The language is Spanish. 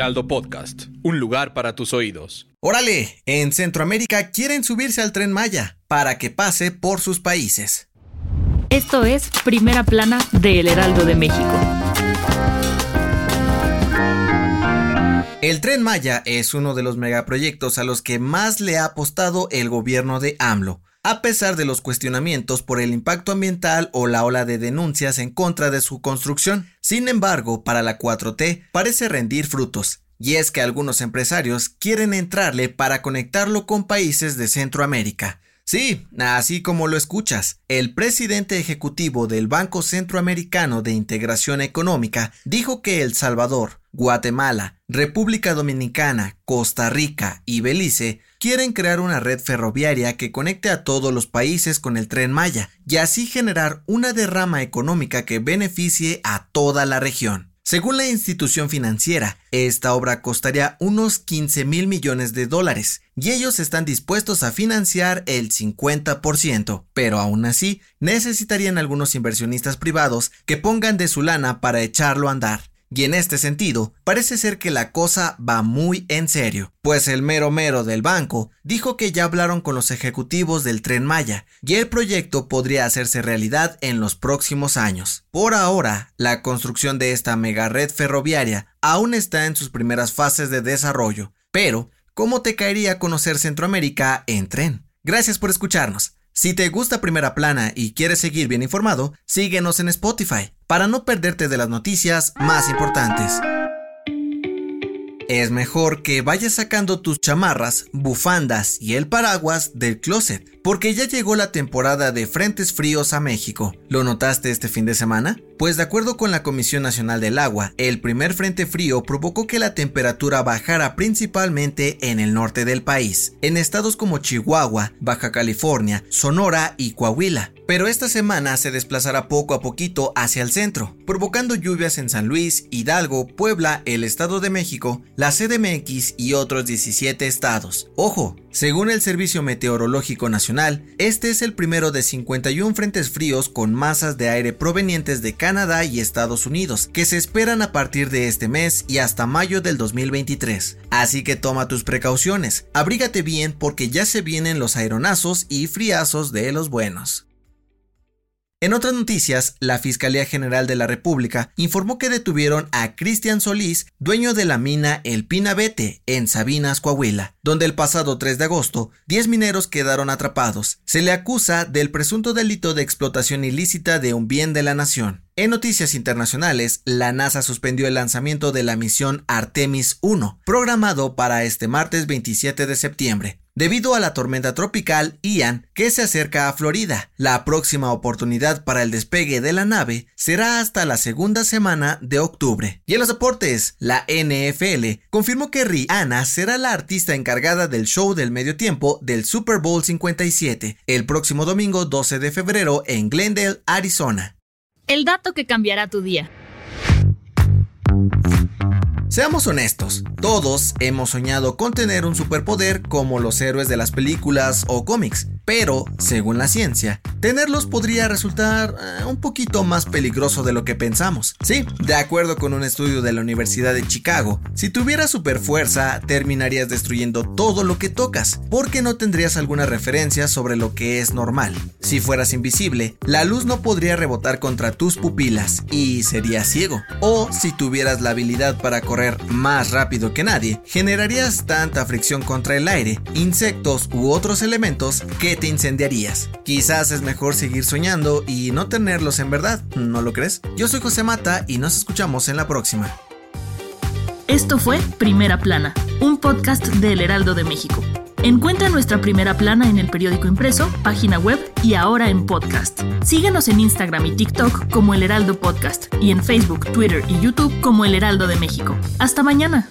Heraldo Podcast, un lugar para tus oídos. Órale, en Centroamérica quieren subirse al tren Maya para que pase por sus países. Esto es Primera Plana de El Heraldo de México. El tren Maya es uno de los megaproyectos a los que más le ha apostado el gobierno de AMLO, a pesar de los cuestionamientos por el impacto ambiental o la ola de denuncias en contra de su construcción. Sin embargo, para la 4T parece rendir frutos, y es que algunos empresarios quieren entrarle para conectarlo con países de Centroamérica. Sí, así como lo escuchas, el presidente ejecutivo del Banco Centroamericano de Integración Económica dijo que El Salvador, Guatemala, República Dominicana, Costa Rica y Belice quieren crear una red ferroviaria que conecte a todos los países con el tren Maya y así generar una derrama económica que beneficie a toda la región. Según la institución financiera, esta obra costaría unos 15 mil millones de dólares y ellos están dispuestos a financiar el 50%, pero aún así necesitarían algunos inversionistas privados que pongan de su lana para echarlo a andar. Y en este sentido, parece ser que la cosa va muy en serio, pues el mero mero del banco dijo que ya hablaron con los ejecutivos del tren Maya y el proyecto podría hacerse realidad en los próximos años. Por ahora, la construcción de esta mega red ferroviaria aún está en sus primeras fases de desarrollo, pero ¿cómo te caería conocer Centroamérica en tren? Gracias por escucharnos. Si te gusta Primera Plana y quieres seguir bien informado, síguenos en Spotify para no perderte de las noticias más importantes. Es mejor que vayas sacando tus chamarras, bufandas y el paraguas del closet, porque ya llegó la temporada de frentes fríos a México. ¿Lo notaste este fin de semana? Pues de acuerdo con la Comisión Nacional del Agua, el primer frente frío provocó que la temperatura bajara principalmente en el norte del país, en estados como Chihuahua, Baja California, Sonora y Coahuila. Pero esta semana se desplazará poco a poquito hacia el centro, provocando lluvias en San Luis, Hidalgo, Puebla, el Estado de México, la CDMX y otros 17 estados. Ojo, según el Servicio Meteorológico Nacional, este es el primero de 51 frentes fríos con masas de aire provenientes de Canadá y Estados Unidos, que se esperan a partir de este mes y hasta mayo del 2023. Así que toma tus precauciones, abrígate bien porque ya se vienen los aeronazos y friazos de los buenos. En otras noticias, la Fiscalía General de la República informó que detuvieron a Cristian Solís, dueño de la mina El Pinabete, en Sabinas, Coahuila, donde el pasado 3 de agosto 10 mineros quedaron atrapados. Se le acusa del presunto delito de explotación ilícita de un bien de la nación. En noticias internacionales, la NASA suspendió el lanzamiento de la misión Artemis 1, programado para este martes 27 de septiembre debido a la tormenta tropical Ian que se acerca a Florida. La próxima oportunidad para el despegue de la nave será hasta la segunda semana de octubre. Y en los deportes, la NFL confirmó que Rihanna será la artista encargada del show del medio tiempo del Super Bowl 57 el próximo domingo 12 de febrero en Glendale, Arizona. El dato que cambiará tu día. Seamos honestos, todos hemos soñado con tener un superpoder como los héroes de las películas o cómics, pero, según la ciencia, tenerlos podría resultar eh, un poquito más peligroso de lo que pensamos. Sí, de acuerdo con un estudio de la Universidad de Chicago, si tuvieras superfuerza, terminarías destruyendo todo lo que tocas, porque no tendrías alguna referencia sobre lo que es normal. Si fueras invisible, la luz no podría rebotar contra tus pupilas y serías ciego. O si tuvieras la habilidad para correr más rápido que nadie, generarías tanta fricción contra el aire, insectos u otros elementos que te incendiarías. Quizás es mejor seguir soñando y no tenerlos en verdad, ¿no lo crees? Yo soy José Mata y nos escuchamos en la próxima. Esto fue Primera Plana, un podcast del Heraldo de México. Encuentra nuestra primera plana en el periódico impreso, página web y ahora en podcast. Síguenos en Instagram y TikTok como El Heraldo Podcast y en Facebook, Twitter y YouTube como El Heraldo de México. Hasta mañana.